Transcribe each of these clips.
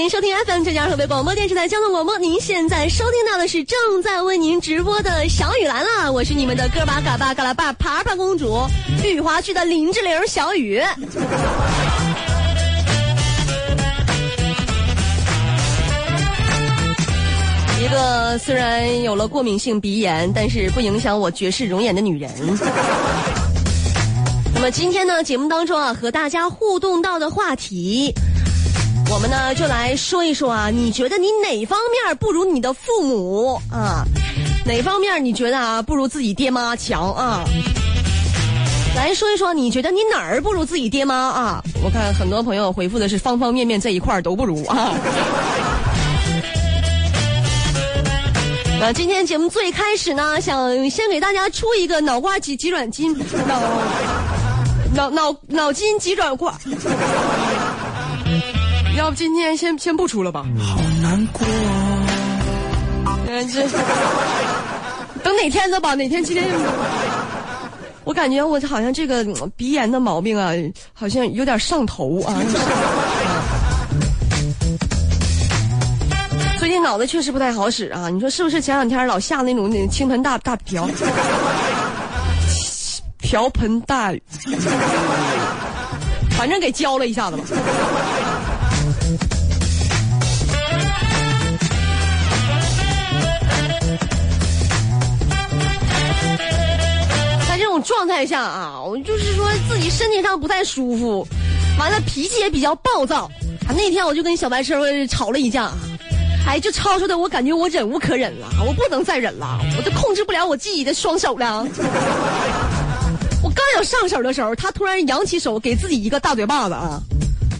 您收听 FM 浙江河北广播电视台交通广播。您现在收听到的是正在为您直播的小雨来了，我是你们的哥巴嘎巴嘎拉巴爬爬公主，玉华区的林志玲小雨。一个虽然有了过敏性鼻炎，但是不影响我绝世容颜的女人。那么今天呢，节目当中啊，和大家互动到的话题，我们呢就来说一说啊，你觉得你哪方面不如你的父母啊？哪方面你觉得啊不如自己爹妈强啊？来说一说，你觉得你哪儿不如自己爹妈啊？我看很多朋友回复的是方方面面这一块都不如啊。那今天节目最开始呢，想先给大家出一个脑瓜急急转筋，脑脑脑脑筋急转弯。要不今天先先不出了吧？好难过。嗯，这等哪天的吧？哪天今天？我感觉我好像这个鼻炎的毛病啊，好像有点上头啊。最近脑子确实不太好使啊！你说是不是？前两天老下那种那倾盆大大瓢，瓢盆大雨，反正给浇了一下子吧。状态下啊，我就是说自己身体上不太舒服，完了脾气也比较暴躁啊。那天我就跟小白车吵了一架。哎，就吵吵的，我感觉我忍无可忍了，我不能再忍了，我都控制不了我自己的双手了。我刚要上手的时候，他突然扬起手给自己一个大嘴巴子啊！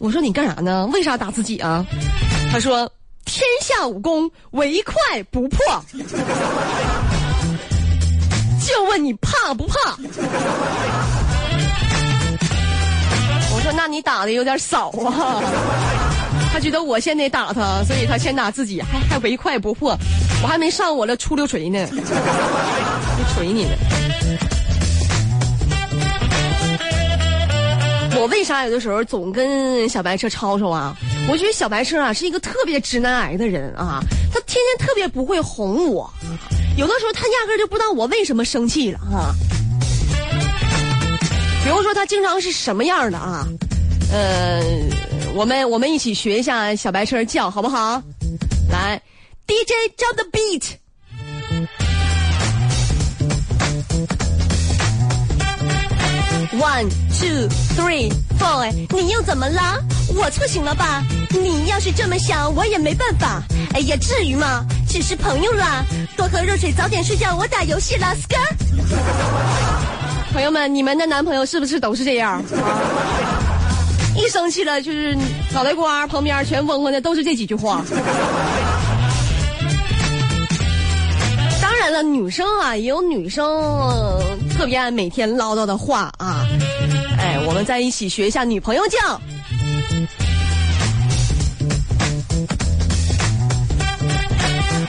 我说你干啥呢？为啥打自己啊？他说：“天下武功，唯快不破。”就问你怕不怕？我说：“那你打的有点少啊。”他觉得我先得打他，所以他先打自己，还还唯快不破。我还没上我的出溜锤呢，就锤你呢。我为啥有的时候总跟小白车吵吵啊？我觉得小白车啊是一个特别直男癌的人啊，他天天特别不会哄我，有的时候他压根就不知道我为什么生气了啊。比如说他经常是什么样的啊？呃。我们我们一起学一下小白车叫好不好？来，DJ drop the beat。One two three four，你又怎么了？我错行了吧？你要是这么想，我也没办法。哎呀，至于吗？只是朋友啦，多喝热水，早点睡觉。我打游戏了，skr。朋友们，你们的男朋友是不是都是这样？一生气了，就是脑袋瓜旁边全嗡嗡的，都是这几句话。当然了，女生啊，也有女生特别爱每天唠叨的话啊。哎，我们在一起学一下女朋友叫。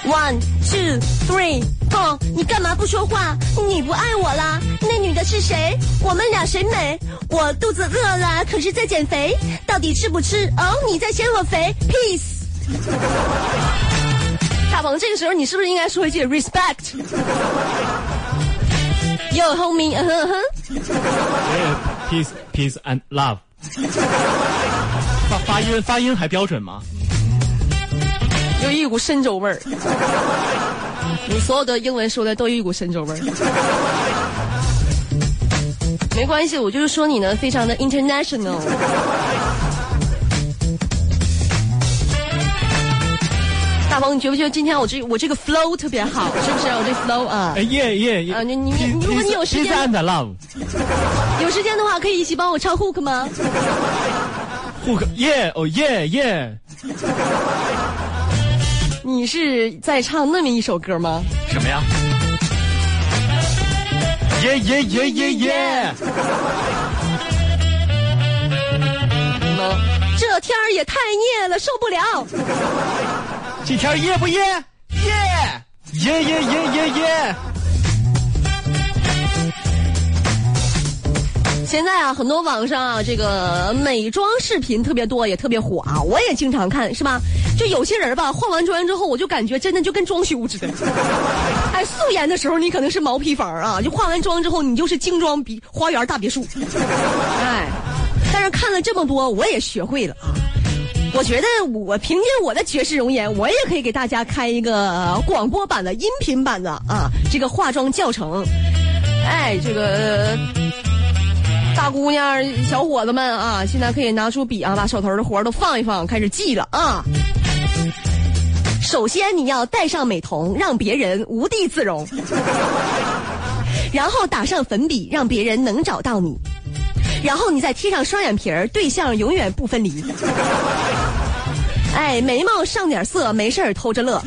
One two three four，你干嘛不说话？你不爱我啦？那女的是谁？我们俩谁美？我肚子饿了，可是在减肥，到底吃不吃？哦，你在嫌我肥？Peace。大鹏，这个时候你是不是应该说一句 respect？homie，嗯哼哼。Peace, peace and love。发发音发音还标准吗？有一股深州味儿，你所有的英文说的都有一股深州味儿。没关系，我就是说你呢，非常的 international。你觉不觉得今天我这我这个 flow 特别好？是不是？我这 flow 啊？耶耶耶！啊，你你你，如果你有时间，有时间的话，可以一起帮我唱 hook 吗？hook 耶哦耶耶！你是在唱那么一首歌吗？什么呀？耶耶耶耶耶！这天儿也太热了，受不了。这天热不热？耶耶耶耶耶耶！现在啊，很多网上啊，这个美妆视频特别多，也特别火啊。我也经常看，是吧？就有些人吧，化完妆之后，我就感觉真的就跟装修似的。哎，素颜的时候你可能是毛坯房啊，就化完妆之后你就是精装比花园大别墅。哎，但是看了这么多，我也学会了啊。我觉得我凭借我的绝世容颜，我也可以给大家开一个广播版的、音频版的啊，这个化妆教程。哎，这个大姑娘、小伙子们啊，现在可以拿出笔啊，把手头的活都放一放，开始记了啊。首先，你要戴上美瞳，让别人无地自容；然后打上粉笔，让别人能找到你；然后你再贴上双眼皮儿，对象永远不分离。哎，眉毛上点色，没事儿偷着乐；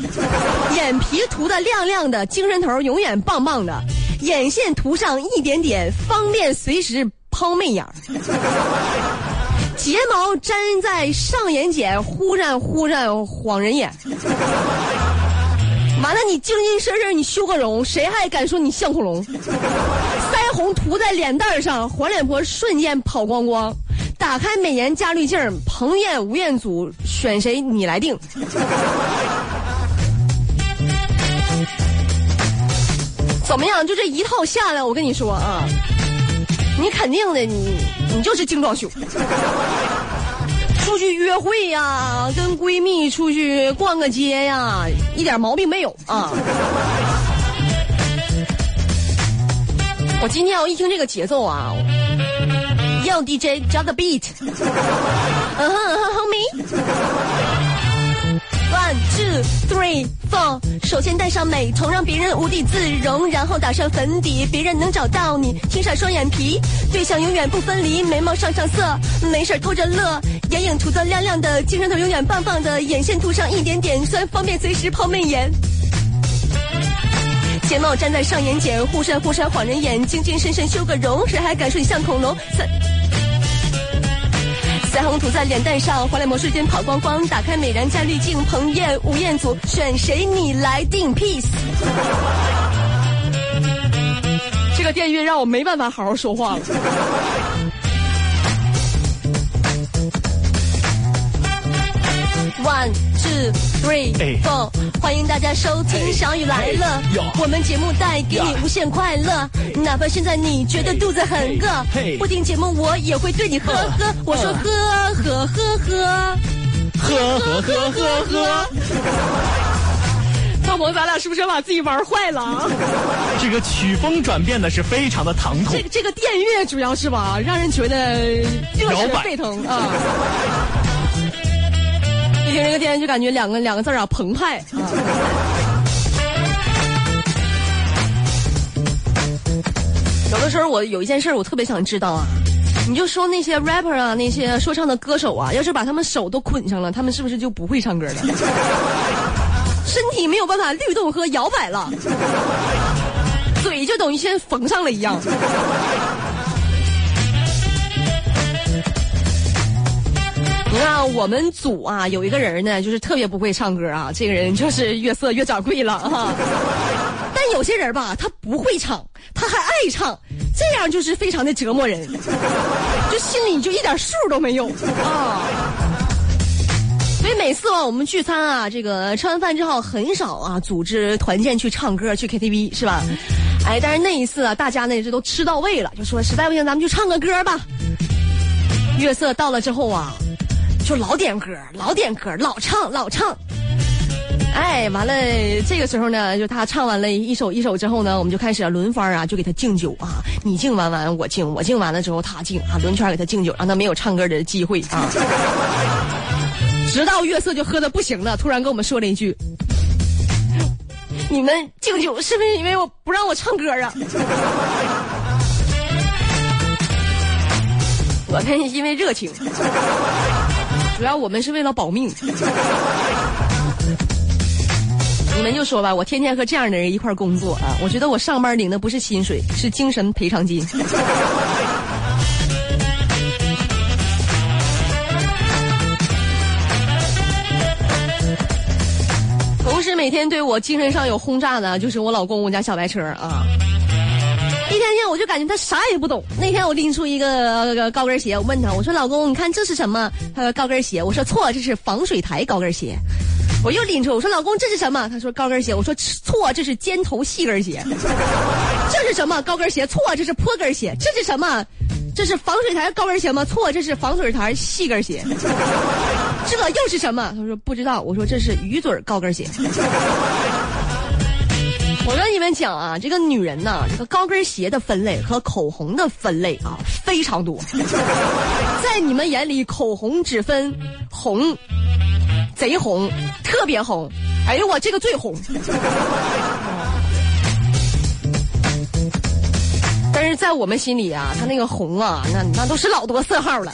眼皮涂的亮亮的，精神头永远棒棒的；眼线涂上一点点，方便随时抛媚眼儿；睫毛粘在上眼睑，忽闪忽闪晃人眼。完了，你精精神神你修个容，谁还敢说你像恐龙？腮红涂在脸蛋上，黄脸婆瞬间跑光光。打开美颜加滤镜，彭艳、吴彦祖选谁你来定。怎么样？就这一套下来，我跟你说啊，你肯定的，你你就是精装修。出去约会呀，跟闺蜜出去逛个街呀，一点毛病没有啊。我今天我一听这个节奏啊。要 DJ 加个 beat，嗯哼哼哼，me。One two three four，首先戴上美瞳，让别人无地自容，然后打上粉底，别人能找到你。贴上双眼皮，对象永远不分离。眉毛上上色，没事偷着乐。眼影涂得亮亮的，精神头永远棒棒的。眼线涂上一点点，酸方便随时抛媚眼。睫毛粘在上眼睑，忽闪忽闪晃人眼。精精神神修个容，谁还敢说你像恐龙？三腮红涂在脸蛋上，黄脸模瞬间跑光光。打开美颜加滤镜，彭晏、吴彦祖选谁？你来定 peace。这个电乐让我没办法好好说话了。One two three four，欢迎大家收听《小雨来了》，我们节目带给你无限快乐。哪怕现在你觉得肚子很饿，不听节目我也会对你呵呵。我说呵呵呵呵，呵呵呵呵呵。大鹏，咱俩是不是把自己玩坏了？这个曲风转变的是非常的唐突。这个这个电乐主要是吧，让人觉得热血沸腾啊。一听这个电，就感觉两个两个字啊，澎湃啊！有的时候我有一件事我特别想知道啊，你就说那些 rapper 啊，那些说唱的歌手啊，要是把他们手都捆上了，他们是不是就不会唱歌了？身体没有办法律动和摇摆了，嘴就等于先缝上了一样。你看，我们组啊有一个人呢，就是特别不会唱歌啊。这个人就是月色越掌柜了哈。但有些人吧，他不会唱，他还爱唱，这样就是非常的折磨人，就心里就一点数都没有啊。所以每次啊，我们聚餐啊，这个吃完饭之后很少啊组织团建去唱歌去 KTV 是吧？哎，但是那一次啊，大家呢这都吃到位了，就说实在不行咱们就唱个歌吧。月色到了之后啊。就老点歌，老点歌，老唱老唱。哎，完了，这个时候呢，就他唱完了一首一首之后呢，我们就开始轮番啊，就给他敬酒啊。你敬完完，我敬，我敬完了之后他敬啊，轮圈给他敬酒，让他没有唱歌的机会啊。直到月色就喝的不行了，突然跟我们说了一句：“你们敬酒是不是因为我不让我唱歌啊？” 我们因为热情。主要我们是为了保命，你们就说吧，我天天和这样的人一块工作啊，我觉得我上班领的不是薪水，是精神赔偿金。同时每天对我精神上有轰炸的，就是我老公我家小白车啊。一天天我就感觉他啥也不懂。那天我拎出一个高跟鞋，我问他，我说老公，你看这是什么？他说高跟鞋。我说错，这是防水台高跟鞋。我又拎出，我说老公这是什么？他说高跟鞋。我说错，这是尖头细跟鞋。这是什么高跟鞋？错，这是坡跟鞋。这是什么？这是防水台高跟鞋吗？错，这是防水台细跟鞋。这又是什么？他说不知道。我说这是鱼嘴高跟鞋。我跟你们讲啊，这个女人呐，这个高跟鞋的分类和口红的分类啊非常多。在你们眼里，口红只分红、贼红、特别红。哎呦我这个最红。但是在我们心里啊，它那个红啊，那那都是老多色号了。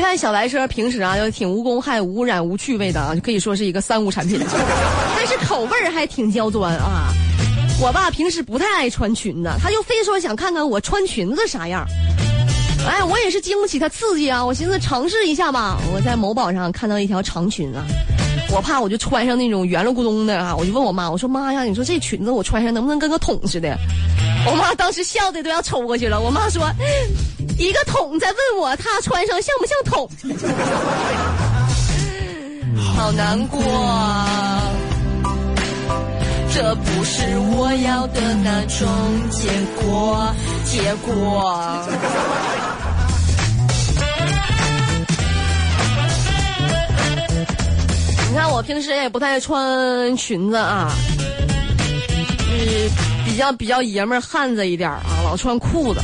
看小白车平时啊就挺无公害、无污染、无趣味的啊，可以说是一个三无产品，但是口味还挺刁钻啊。我爸平时不太爱穿裙子，他就非说想看看我穿裙子啥样。哎，我也是经不起他刺激啊，我寻思尝试一下吧。我在某宝上看到一条长裙啊，我怕我就穿上那种圆了咕咚的啊，我就问我妈，我说妈呀，你说这裙子我穿上能不能跟个桶似的？我妈当时笑的都要抽过去了。我妈说。一个桶在问我，她穿上像不像桶？好难过，这不是我要的那种结果。结果，你看我平时也不太穿裙子啊，嗯，比较比较爷们儿汉子一点啊，老穿裤子。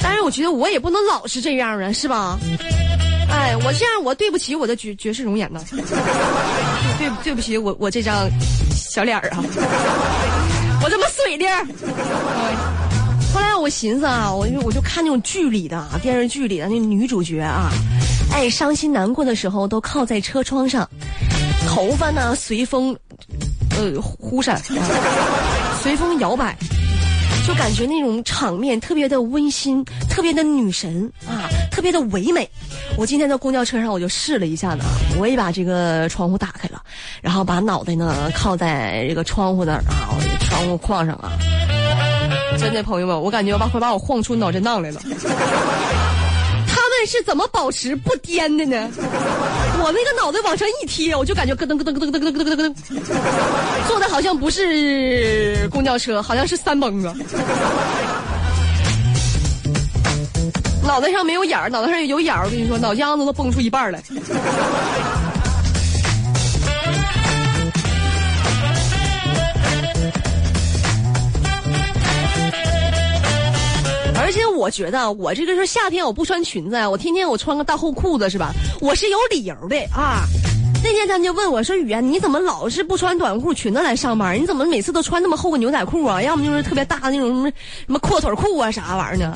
但是我觉得我也不能老是这样啊，是吧？哎，我这样我对不起我的绝绝世容颜呢，对对不起我我这张小脸儿啊，我这么水灵。后来我寻思啊，我就我就看那种剧里的啊电视剧里的那女主角啊，哎，伤心难过的时候都靠在车窗上，头发呢随风，呃，忽闪，随风摇摆。就感觉那种场面特别的温馨，特别的女神啊，特别的唯美。我今天在公交车上我就试了一下呢，我也把这个窗户打开了，然后把脑袋呢靠在这个窗户那儿啊，窗户框上啊。真的朋友们，我感觉把会把我晃出脑震荡来了。他们是怎么保持不颠的呢？我那个脑袋往上一贴，我就感觉咯噔咯噔咯噔咯噔咯噔咯噔，坐的好像不是公交车，好像是三蹦子。脑袋上没有眼儿，脑袋上有眼儿，我跟你说，脑浆子都蹦出一半来。我觉得，我这个是夏天我不穿裙子呀，我天天我穿个大厚裤子是吧？我是有理由的啊。那天他们就问我说：“雨啊，你怎么老是不穿短裤裙子来上班？你怎么每次都穿那么厚个牛仔裤啊？要么就是特别大的那种什么什么阔腿裤啊啥玩意儿呢？”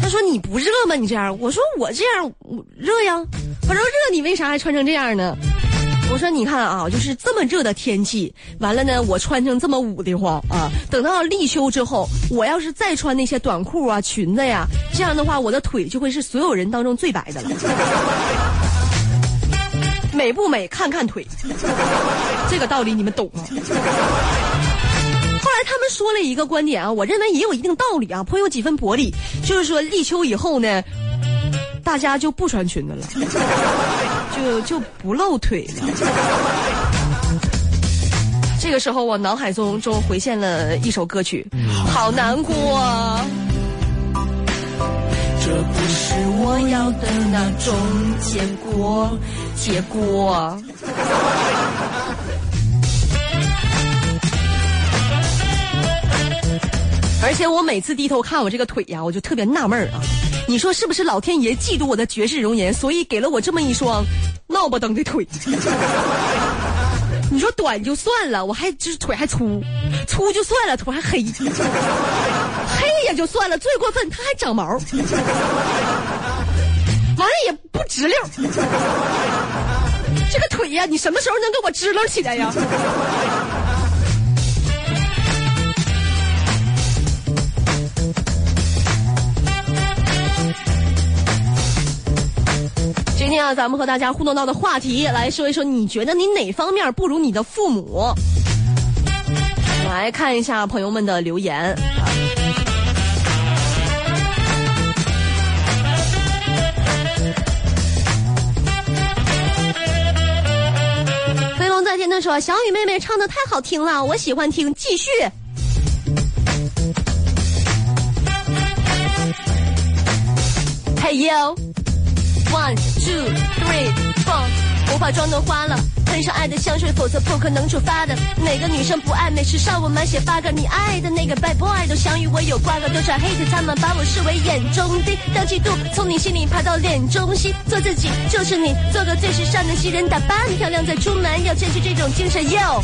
他说：“你不热吗？你这样？”我说：“我这样热呀，反正热，你为啥还穿成这样呢？”我说你看啊，就是这么热的天气，完了呢，我穿成这么捂得慌啊。等到立秋之后，我要是再穿那些短裤啊、裙子呀，这样的话，我的腿就会是所有人当中最白的了。美不美？看看腿，这个道理你们懂吗？后来他们说了一个观点啊，我认为也有一定道理啊，颇有几分薄利，就是说立秋以后呢。大家就不穿裙子了，就就不露腿了。这个时候，我脑海中中回现了一首歌曲，好难过。这不是我要的那种结果，结果。而且我每次低头看我这个腿呀，我就特别纳闷儿啊。你说是不是老天爷嫉妒我的绝世容颜，所以给了我这么一双闹不登的腿？你说短就算了，我还就是腿还粗，粗就算了，腿还黑，黑也就算了，最过分它还长毛，完了也不直溜。这个腿呀，你什么时候能给我支棱起来呀？今天啊，咱们和大家互动到的话题，来说一说，你觉得你哪方面不如你的父母？来看一下朋友们的留言。飞龙在天的说：“小雨妹妹唱的太好听了，我喜欢听，继续。”嘿呦，one two three four，不化妆都花了，喷上爱的香水，否则不可能出发的。哪个女生不爱美？时尚我满血发个，你爱的那个 bad boy 都想与我有瓜葛，多少 hate 他们把我视为眼中钉，当嫉妒从你心里爬到脸中心，做自己就是你，做个最时尚的新人，打扮漂亮再出门，要坚持这种精神哟。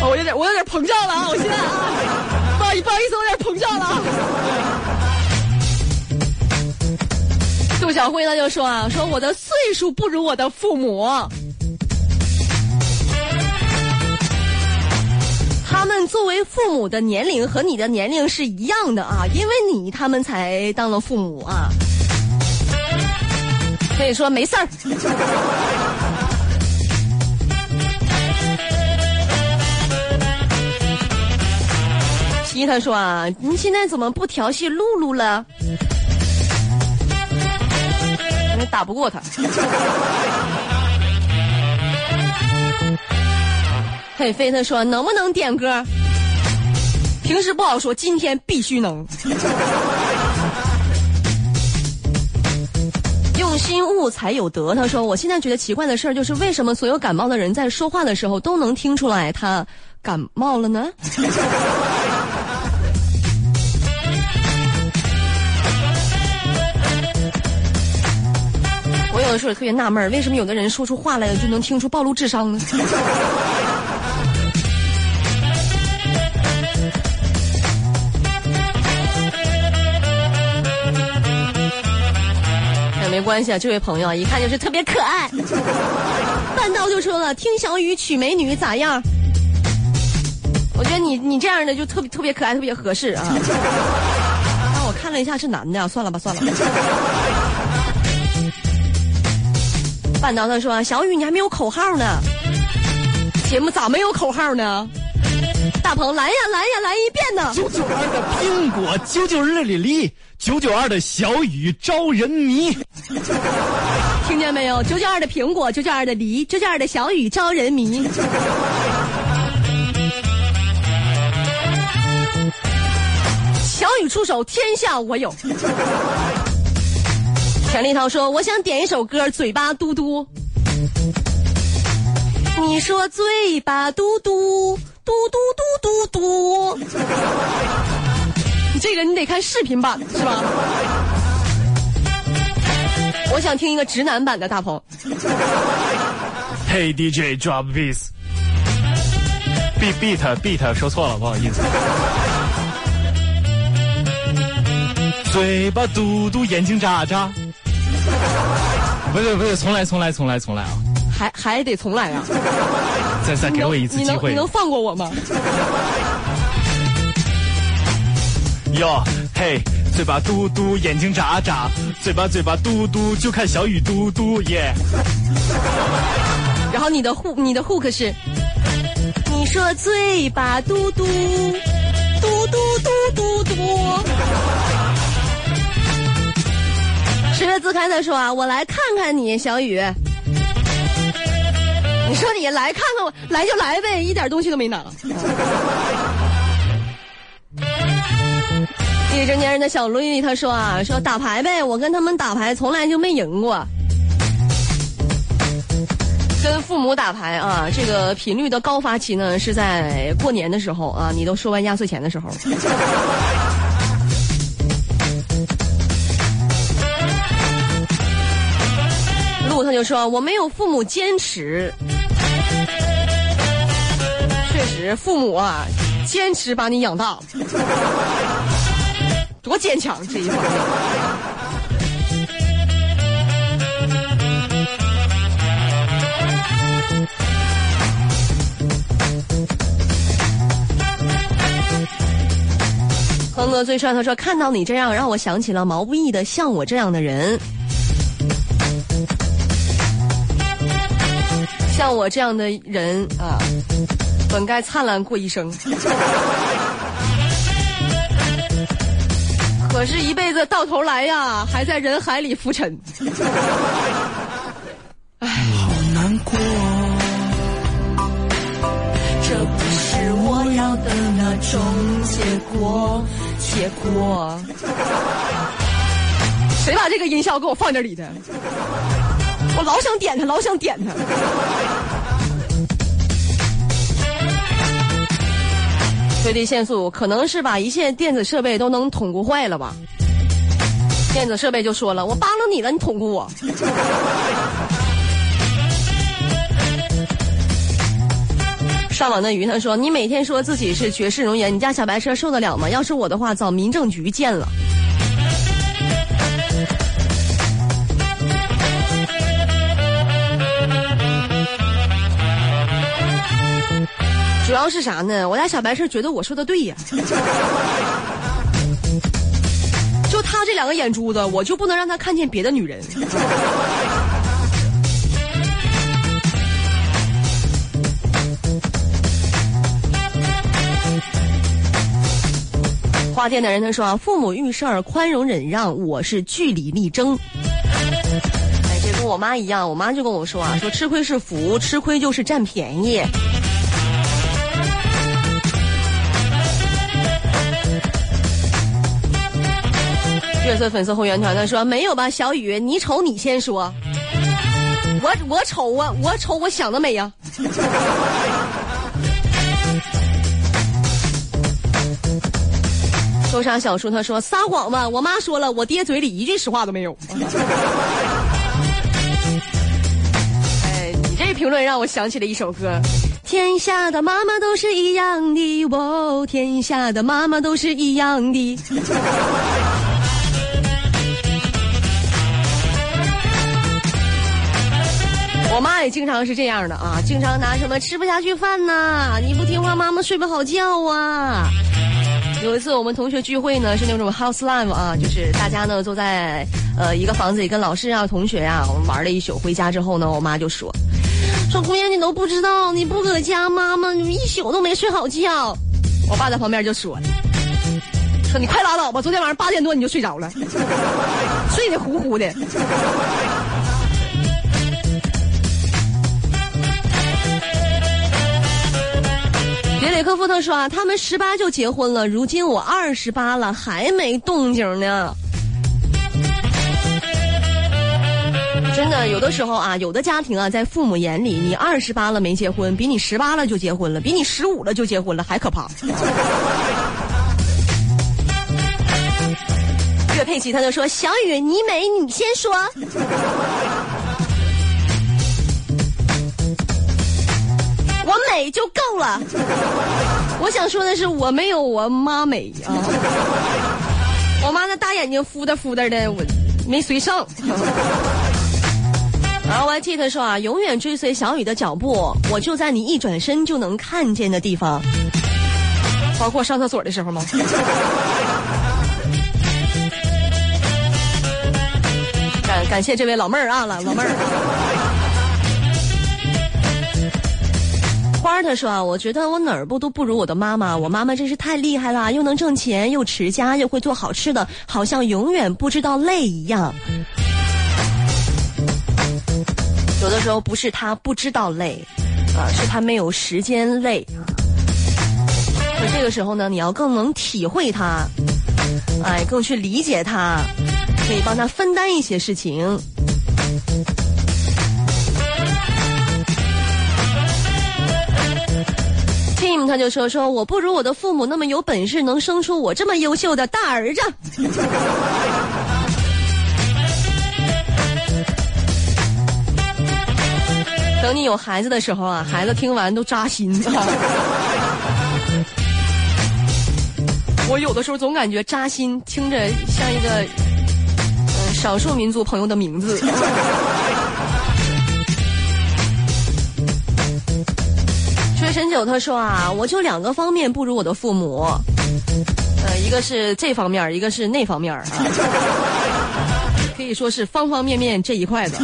哦，我有点，我有点膨胀了啊！我现在啊，不好意思，不好意思，我有点膨胀了。杜小辉呢就说啊，说我的岁数不如我的父母，他们作为父母的年龄和你的年龄是一样的啊，因为你他们才当了父母啊，所以说没事儿。一他说啊，你现在怎么不调戏露露了？你打不过他。嘿，飞他说能不能点歌？平时不好说，今天必须能。用心悟才有德。他说，我现在觉得奇怪的事儿就是，为什么所有感冒的人在说话的时候都能听出来他感冒了呢？的时候也特别纳闷为什么有的人说出话来就能听出暴露智商呢？也 没关系啊，这位朋友一看就是特别可爱。半道就说了，听小雨娶美女咋样？我觉得你你这样的就特别特别可爱，特别合适啊。但，我看了一下是男的，啊算了吧，算了。半道他说：“小雨，你还没有口号呢，节目咋没有口号呢？”大鹏来呀来呀来一遍呢！九九二的苹果，九九二的梨，九九二的小雨招人迷。听见没有？九九二的苹果，九九二的梨，九九二的小雨招人迷。小雨出手，天下我有。田立涛说：“我想点一首歌，嘴巴嘟嘟。”你说嘴巴嘟嘟嘟嘟嘟嘟嘟，你这个你得看视频版是吧？我想听一个直男版的大鹏。Hey DJ drop beat，beat beat beat 说错了，不好意思。嘴巴嘟嘟，眼睛眨眨。不是不是，重来重来重来重来啊！还还得重来啊！再再给我一次机会，你能放过我吗？哟嘿，嘴巴嘟嘟，眼睛眨眨，嘴巴嘴巴嘟嘟，就看小雨嘟嘟耶。然后你的护你的 hook 是，你说嘴巴嘟嘟嘟嘟嘟嘟嘟。十月自开的说啊，我来看看你，小雨。你说你来看看我，来就来呗，一点东西都没拿。一直粘人的小路易他说啊，说打牌呗，我跟他们打牌从来就没赢过。跟父母打牌啊，这个频率的高发期呢是在过年的时候啊，你都收完压岁钱的时候。就说：“我没有父母坚持，确实，父母啊，坚持把你养大，多坚强这一方面。”恒乐最帅，他说看到你这样，让我想起了毛不易的《像我这样的人》。像我这样的人啊，本该灿烂过一生，可是，一辈子到头来呀，还在人海里浮沉。唉，好难过，这不是我要的那种结果，结果。谁把这个音效给我放这里的？我老想点他，老想点他。最低限速可能是把一切电子设备都能捅咕坏了吧？电子设备就说了：“我帮了你了，你捅咕我。”上网的鱼他说：“你每天说自己是绝世容颜，你家小白车受得了吗？要是我的话，早民政局见了。”要是啥呢？我家小白车觉得我说的对呀，就他这两个眼珠子，我就不能让他看见别的女人。花店的人他说啊，父母遇事儿宽容忍让，我是据理力争。哎，这跟我妈一样，我妈就跟我说啊，说吃亏是福，吃亏就是占便宜。月色粉色后援团他说没有吧，小雨，你丑你先说，我我丑啊，我丑我想得美呀。收杀小叔他说撒谎吧，我妈说了，我爹嘴里一句实话都没有。哎，你这评论让我想起了一首歌，天下的妈妈都是一样的，哦，天下的妈妈都是一样的。我妈也经常是这样的啊，经常拿什么吃不下去饭呐，你不听话，妈妈睡不好觉啊。有一次我们同学聚会呢，是那种 house life 啊，就是大家呢都在呃一个房子里跟老师啊、同学啊，我们玩了一宿。回家之后呢，我妈就说：“说姑娘你都不知道，你不搁家，妈妈一宿都没睡好觉。”我爸在旁边就说：“说你快拉倒吧，昨天晚上八点多你就睡着了，睡得呼呼的。”科夫特说啊，他们十八就结婚了，如今我二十八了，还没动静呢。真的，有的时候啊，有的家庭啊，在父母眼里，你二十八了没结婚，比你十八了就结婚了，比你十五了就结婚了还可怕。岳佩奇他就说：“小雨，你美，你先说。”美就够了。我想说的是，我没有我妈美啊。我妈那大眼睛敷的敷的的，我没随上。R Y T 他说啊，永远追随小雨的脚步，我就在你一转身就能看见的地方，包括上厕所的时候吗？感感谢这位老妹儿啊，老老妹儿。花儿他说啊，我觉得我哪儿不都不如我的妈妈，我妈妈真是太厉害了，又能挣钱，又持家，又会做好吃的，好像永远不知道累一样。有的时候不是他不知道累，啊，是他没有时间累那。这个时候呢，你要更能体会他，哎，更去理解他，可以帮他分担一些事情。Tim 他就说说我不如我的父母那么有本事，能生出我这么优秀的大儿子。等你有孩子的时候啊，孩子听完都扎心。我有的时候总感觉扎心，听着像一个嗯少数民族朋友的名字。陈九他说啊，我就两个方面不如我的父母，呃，一个是这方面，一个是那方面啊，可以说是方方面面这一块的。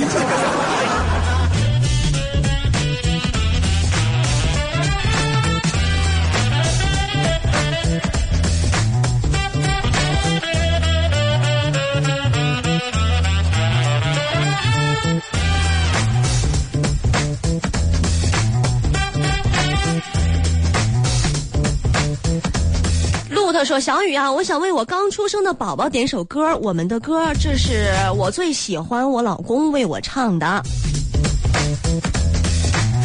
说：“小雨啊，我想为我刚出生的宝宝点首歌，我们的歌，这是我最喜欢我老公为我唱的。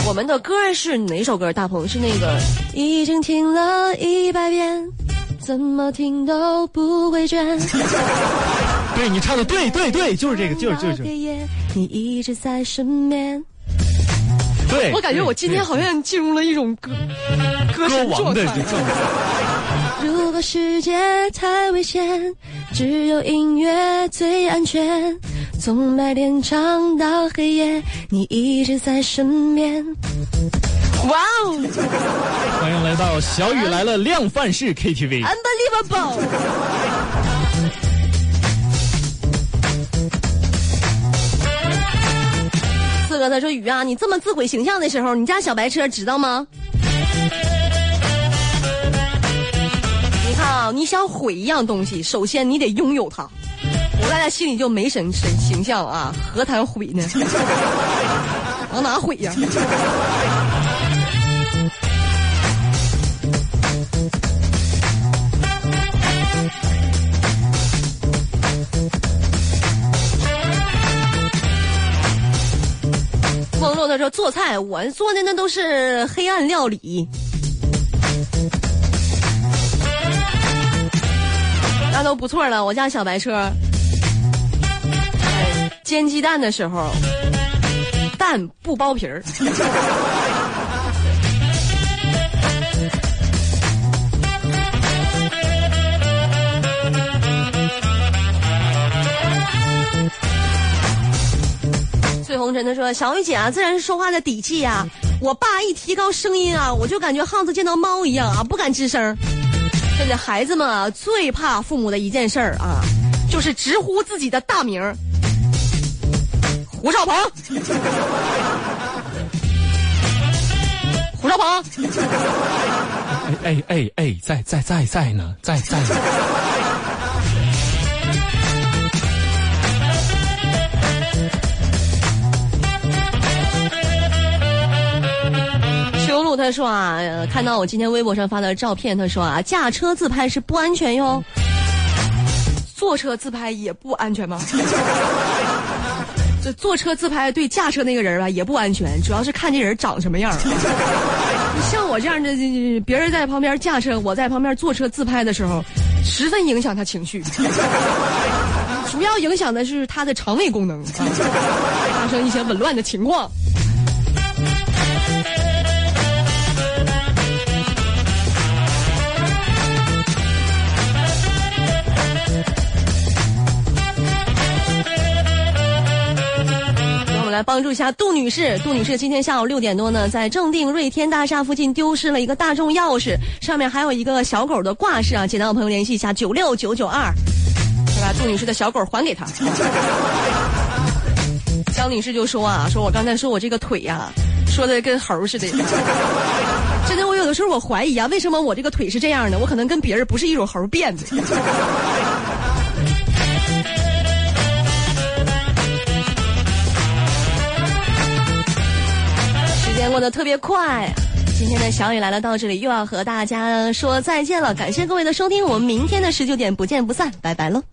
我们的歌是哪首歌？大鹏是那个已经听了一百遍，怎么听都不会倦。对你唱的对对对，就是这个，就是就是黑夜，你一直在身边。对。我感觉我今天好像进入了一种歌歌歌王神状态。的这状态。如果世界太危险，只有音乐最安全。从白天唱到黑夜，你一直在身边。哇哦欢迎来到小雨来了量贩式 KTV。，unbelievable！四哥他说：“雨啊，你这么自毁形象的时候，你家小白车知道吗？”你，想毁一样东西，首先你得拥有它。我在他心里就没神神形象啊，何谈毁呢？往哪毁呀？梦露他说做菜，我做的那都是黑暗料理。那都不错了，我家小白车，煎鸡蛋的时候，蛋不剥皮儿。醉红尘他说：“小雨姐啊，自然是说话的底气呀、我爸一提高声音啊，我就感觉耗子见到猫一样啊，不敢吱声。现在，孩子们啊，最怕父母的一件事儿啊，就是直呼自己的大名儿。胡少鹏，胡少鹏，哎哎哎哎，在在在在呢，在在呢。他说啊，看到我今天微博上发的照片，他说啊，驾车自拍是不安全哟，坐车自拍也不安全吗？这 坐车自拍对驾车那个人吧也不安全，主要是看这人长什么样儿。像我这样的，别人在旁边驾车，我在旁边坐车自拍的时候，十分影响他情绪。主要影响的是他的肠胃功能啊，发生一些紊乱的情况。来帮助一下杜女士。杜女士今天下午六点多呢，在正定瑞天大厦附近丢失了一个大众钥匙，上面还有一个小狗的挂饰啊。简单的朋友联系一下九六九九二，是吧？杜女士的小狗还给她。江女士就说啊，说我刚才说我这个腿呀、说的跟猴似的。真的，我有的时候我怀疑啊，为什么我这个腿是这样的？我可能跟别人不是一种猴变的。过得特别快，今天的小雨来了，到这里又要和大家说再见了。感谢各位的收听，我们明天的十九点不见不散，拜拜喽。